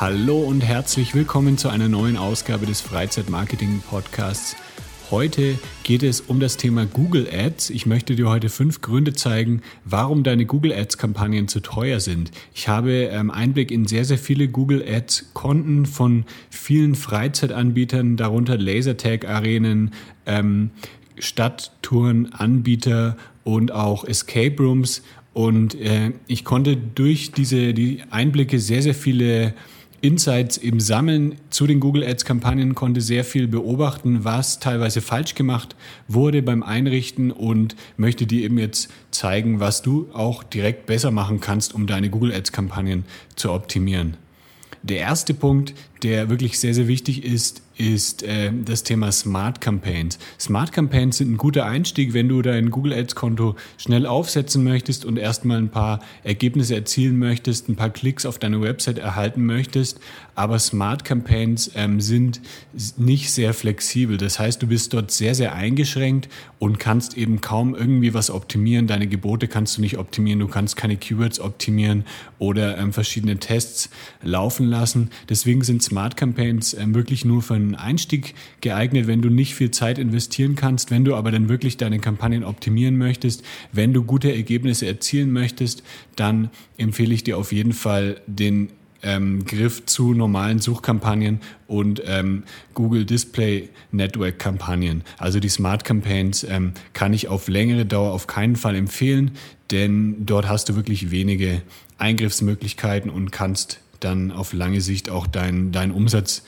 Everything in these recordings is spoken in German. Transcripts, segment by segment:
Hallo und herzlich willkommen zu einer neuen Ausgabe des Freizeitmarketing-Podcasts. Heute geht es um das Thema Google Ads. Ich möchte dir heute fünf Gründe zeigen, warum deine Google Ads-Kampagnen zu teuer sind. Ich habe ähm, Einblick in sehr, sehr viele Google Ads-Konten von vielen Freizeitanbietern, darunter Lasertag-Arenen, ähm, Stadttouren, Anbieter und auch Escape Rooms. Und äh, ich konnte durch diese die Einblicke sehr, sehr viele Insights im Sammeln zu den Google Ads Kampagnen konnte sehr viel beobachten, was teilweise falsch gemacht wurde beim Einrichten und möchte dir eben jetzt zeigen, was du auch direkt besser machen kannst, um deine Google Ads Kampagnen zu optimieren. Der erste Punkt, der wirklich sehr, sehr wichtig ist, ist äh, das Thema Smart Campaigns. Smart Campaigns sind ein guter Einstieg, wenn du dein Google Ads Konto schnell aufsetzen möchtest und erstmal ein paar Ergebnisse erzielen möchtest, ein paar Klicks auf deine Website erhalten möchtest. Aber Smart Campaigns ähm, sind nicht sehr flexibel. Das heißt, du bist dort sehr, sehr eingeschränkt und kannst eben kaum irgendwie was optimieren. Deine Gebote kannst du nicht optimieren. Du kannst keine Keywords optimieren oder ähm, verschiedene Tests laufen lassen. Deswegen sind Smart Campaigns ähm, wirklich nur für einen Einstieg geeignet, wenn du nicht viel Zeit investieren kannst, wenn du aber dann wirklich deine Kampagnen optimieren möchtest, wenn du gute Ergebnisse erzielen möchtest, dann empfehle ich dir auf jeden Fall den ähm, Griff zu normalen Suchkampagnen und ähm, Google Display Network Kampagnen. Also die Smart Campaigns ähm, kann ich auf längere Dauer auf keinen Fall empfehlen, denn dort hast du wirklich wenige Eingriffsmöglichkeiten und kannst dann auf lange Sicht auch deinen dein Umsatz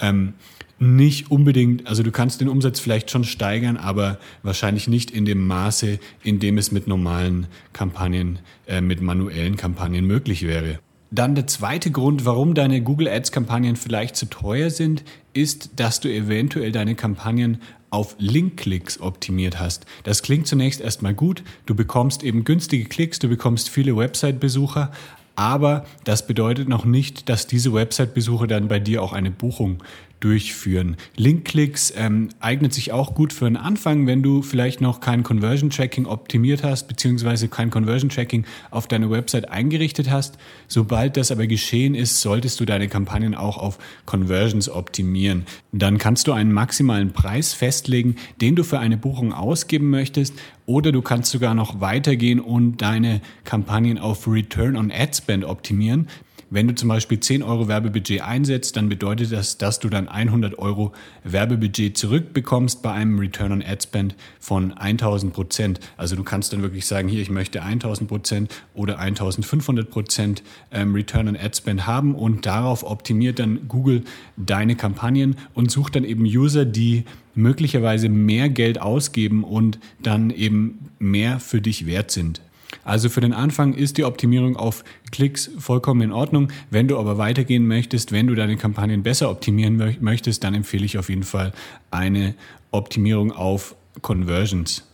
ähm, nicht unbedingt, also du kannst den Umsatz vielleicht schon steigern, aber wahrscheinlich nicht in dem Maße, in dem es mit normalen Kampagnen, äh, mit manuellen Kampagnen möglich wäre. Dann der zweite Grund, warum deine Google Ads Kampagnen vielleicht zu teuer sind, ist, dass du eventuell deine Kampagnen auf Link-Klicks optimiert hast. Das klingt zunächst erstmal gut. Du bekommst eben günstige Klicks, du bekommst viele Website-Besucher, aber das bedeutet noch nicht, dass diese Website-Besucher dann bei dir auch eine Buchung durchführen. Linkklicks ähm, eignet sich auch gut für einen Anfang, wenn du vielleicht noch kein Conversion Tracking optimiert hast, beziehungsweise kein Conversion Tracking auf deine Website eingerichtet hast. Sobald das aber geschehen ist, solltest du deine Kampagnen auch auf Conversions optimieren. Dann kannst du einen maximalen Preis festlegen, den du für eine Buchung ausgeben möchtest oder du kannst sogar noch weitergehen und deine Kampagnen auf Return on Ad Spend optimieren. Wenn du zum Beispiel 10 Euro Werbebudget einsetzt, dann bedeutet das, dass du dann 100 Euro Werbebudget zurückbekommst bei einem Return on Ad Spend von 1000 Prozent. Also du kannst dann wirklich sagen, hier, ich möchte 1000 Prozent oder 1500 Prozent ähm, Return on Ad Spend haben und darauf optimiert dann Google deine Kampagnen und sucht dann eben User, die möglicherweise mehr Geld ausgeben und dann eben mehr für dich wert sind. Also für den Anfang ist die Optimierung auf Klicks vollkommen in Ordnung. Wenn du aber weitergehen möchtest, wenn du deine Kampagnen besser optimieren möchtest, dann empfehle ich auf jeden Fall eine Optimierung auf Conversions.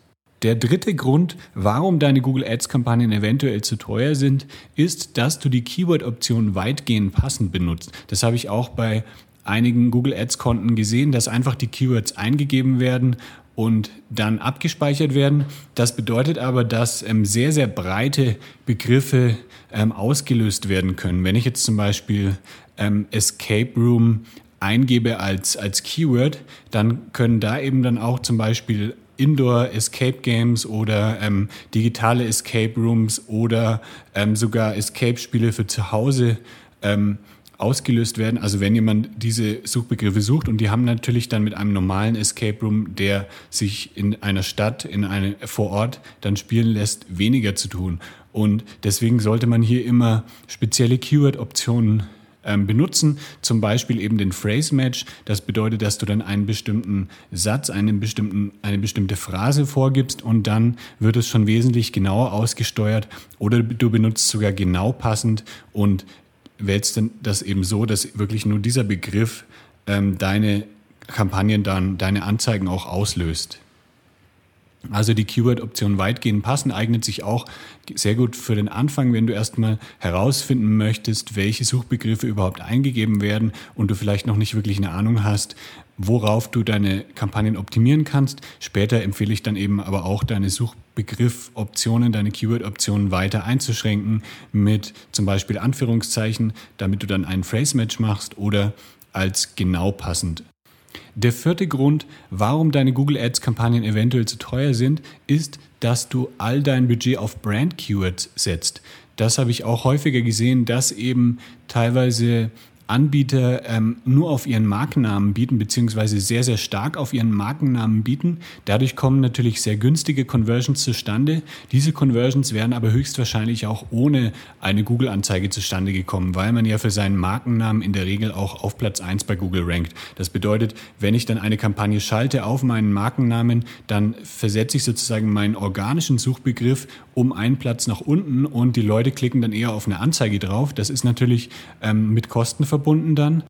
Der dritte Grund, warum deine Google Ads-Kampagnen eventuell zu teuer sind, ist, dass du die Keyword-Option weitgehend passend benutzt. Das habe ich auch bei einigen Google Ads-Konten gesehen, dass einfach die Keywords eingegeben werden und dann abgespeichert werden. Das bedeutet aber, dass ähm, sehr, sehr breite Begriffe ähm, ausgelöst werden können. Wenn ich jetzt zum Beispiel ähm, Escape Room eingebe als, als Keyword, dann können da eben dann auch zum Beispiel Indoor Escape Games oder ähm, digitale Escape Rooms oder ähm, sogar Escape Spiele für zu Hause ähm, ausgelöst werden. Also wenn jemand diese Suchbegriffe sucht und die haben natürlich dann mit einem normalen Escape Room, der sich in einer Stadt, in eine vor Ort dann spielen lässt, weniger zu tun. Und deswegen sollte man hier immer spezielle Keyword-Optionen ähm, benutzen. Zum Beispiel eben den Phrase Match. Das bedeutet, dass du dann einen bestimmten Satz, einen bestimmten, eine bestimmte Phrase vorgibst und dann wird es schon wesentlich genauer ausgesteuert oder du benutzt sogar genau passend und wählst dann das eben so, dass wirklich nur dieser Begriff ähm, deine Kampagnen dann, deine Anzeigen auch auslöst. Also die Keyword-Option weitgehend passen eignet sich auch sehr gut für den Anfang, wenn du erstmal herausfinden möchtest, welche Suchbegriffe überhaupt eingegeben werden und du vielleicht noch nicht wirklich eine Ahnung hast, worauf du deine Kampagnen optimieren kannst. Später empfehle ich dann eben aber auch deine Suchbegriff-Optionen, deine Keyword-Optionen weiter einzuschränken mit zum Beispiel Anführungszeichen, damit du dann einen Phrase-Match machst oder als genau passend der vierte Grund, warum deine Google Ads Kampagnen eventuell zu teuer sind, ist, dass du all dein Budget auf Brand Keywords setzt. Das habe ich auch häufiger gesehen, dass eben teilweise Anbieter ähm, nur auf ihren Markennamen bieten, beziehungsweise sehr, sehr stark auf ihren Markennamen bieten. Dadurch kommen natürlich sehr günstige Conversions zustande. Diese Conversions wären aber höchstwahrscheinlich auch ohne eine Google-Anzeige zustande gekommen, weil man ja für seinen Markennamen in der Regel auch auf Platz 1 bei Google rankt. Das bedeutet, wenn ich dann eine Kampagne schalte auf meinen Markennamen, dann versetze ich sozusagen meinen organischen Suchbegriff um einen Platz nach unten und die Leute klicken dann eher auf eine Anzeige drauf. Das ist natürlich ähm, mit Kosten verbunden dann.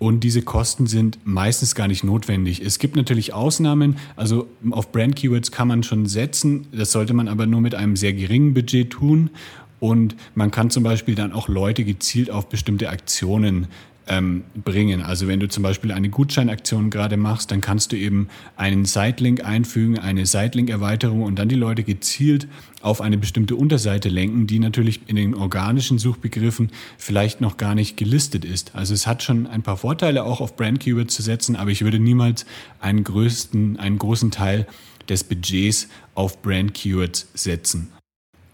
Und diese Kosten sind meistens gar nicht notwendig. Es gibt natürlich Ausnahmen, also auf Brand Keywords kann man schon setzen, das sollte man aber nur mit einem sehr geringen Budget tun. Und man kann zum Beispiel dann auch Leute gezielt auf bestimmte Aktionen ähm, bringen. Also wenn du zum Beispiel eine Gutscheinaktion gerade machst, dann kannst du eben einen Sitelink einfügen, eine Sitelink-Erweiterung und dann die Leute gezielt auf eine bestimmte Unterseite lenken, die natürlich in den organischen Suchbegriffen vielleicht noch gar nicht gelistet ist. Also es hat schon ein paar Vorteile, auch auf Brand Keywords zu setzen, aber ich würde niemals einen größten, einen großen Teil des Budgets auf Brand Keywords setzen.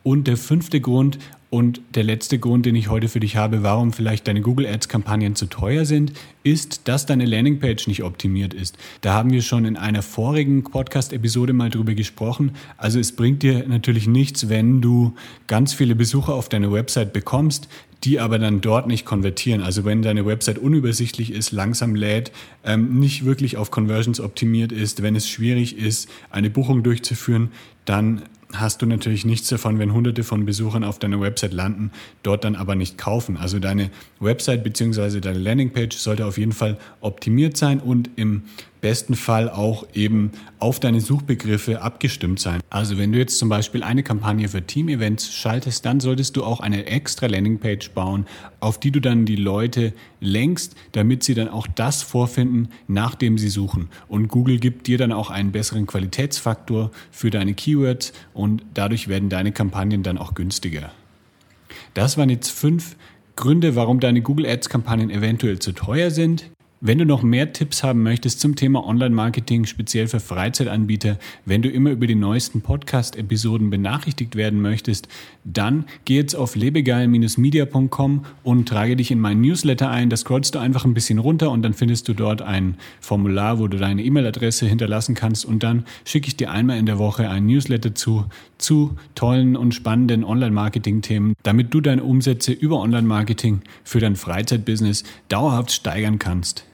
Und der fünfte Grund, und der letzte Grund, den ich heute für dich habe, warum vielleicht deine Google Ads Kampagnen zu teuer sind, ist, dass deine Landingpage nicht optimiert ist. Da haben wir schon in einer vorigen Podcast-Episode mal drüber gesprochen. Also es bringt dir natürlich nichts, wenn du ganz viele Besucher auf deine Website bekommst, die aber dann dort nicht konvertieren. Also wenn deine Website unübersichtlich ist, langsam lädt, ähm, nicht wirklich auf Conversions optimiert ist, wenn es schwierig ist, eine Buchung durchzuführen, dann hast du natürlich nichts davon, wenn hunderte von Besuchern auf deiner Website landen, dort dann aber nicht kaufen. Also deine Website bzw. deine Landingpage sollte auf jeden Fall optimiert sein und im besten Fall auch eben auf deine Suchbegriffe abgestimmt sein. Also wenn du jetzt zum Beispiel eine Kampagne für Team-Events schaltest, dann solltest du auch eine extra Landingpage bauen, auf die du dann die Leute lenkst, damit sie dann auch das vorfinden, nachdem sie suchen. Und Google gibt dir dann auch einen besseren Qualitätsfaktor für deine Keywords und dadurch werden deine Kampagnen dann auch günstiger. Das waren jetzt fünf Gründe, warum deine Google Ads-Kampagnen eventuell zu teuer sind. Wenn du noch mehr Tipps haben möchtest zum Thema Online-Marketing, speziell für Freizeitanbieter, wenn du immer über die neuesten Podcast-Episoden benachrichtigt werden möchtest, dann geh jetzt auf lebegeil-media.com und trage dich in meinen Newsletter ein. Da scrollst du einfach ein bisschen runter und dann findest du dort ein Formular, wo du deine E-Mail-Adresse hinterlassen kannst und dann schicke ich dir einmal in der Woche ein Newsletter zu, zu tollen und spannenden Online-Marketing-Themen, damit du deine Umsätze über Online-Marketing für dein Freizeitbusiness dauerhaft steigern kannst.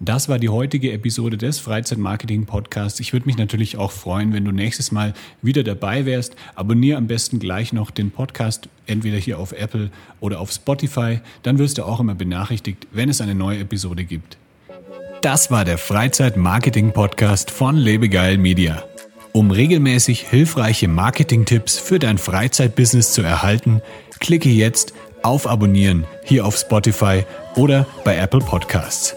Das war die heutige Episode des Freizeitmarketing Podcasts. Ich würde mich natürlich auch freuen, wenn du nächstes Mal wieder dabei wärst. Abonniere am besten gleich noch den Podcast, entweder hier auf Apple oder auf Spotify. Dann wirst du auch immer benachrichtigt, wenn es eine neue Episode gibt. Das war der Freizeitmarketing Podcast von Lebegeil Media. Um regelmäßig hilfreiche Marketing-Tipps für dein Freizeitbusiness zu erhalten, klicke jetzt auf Abonnieren hier auf Spotify oder bei Apple Podcasts.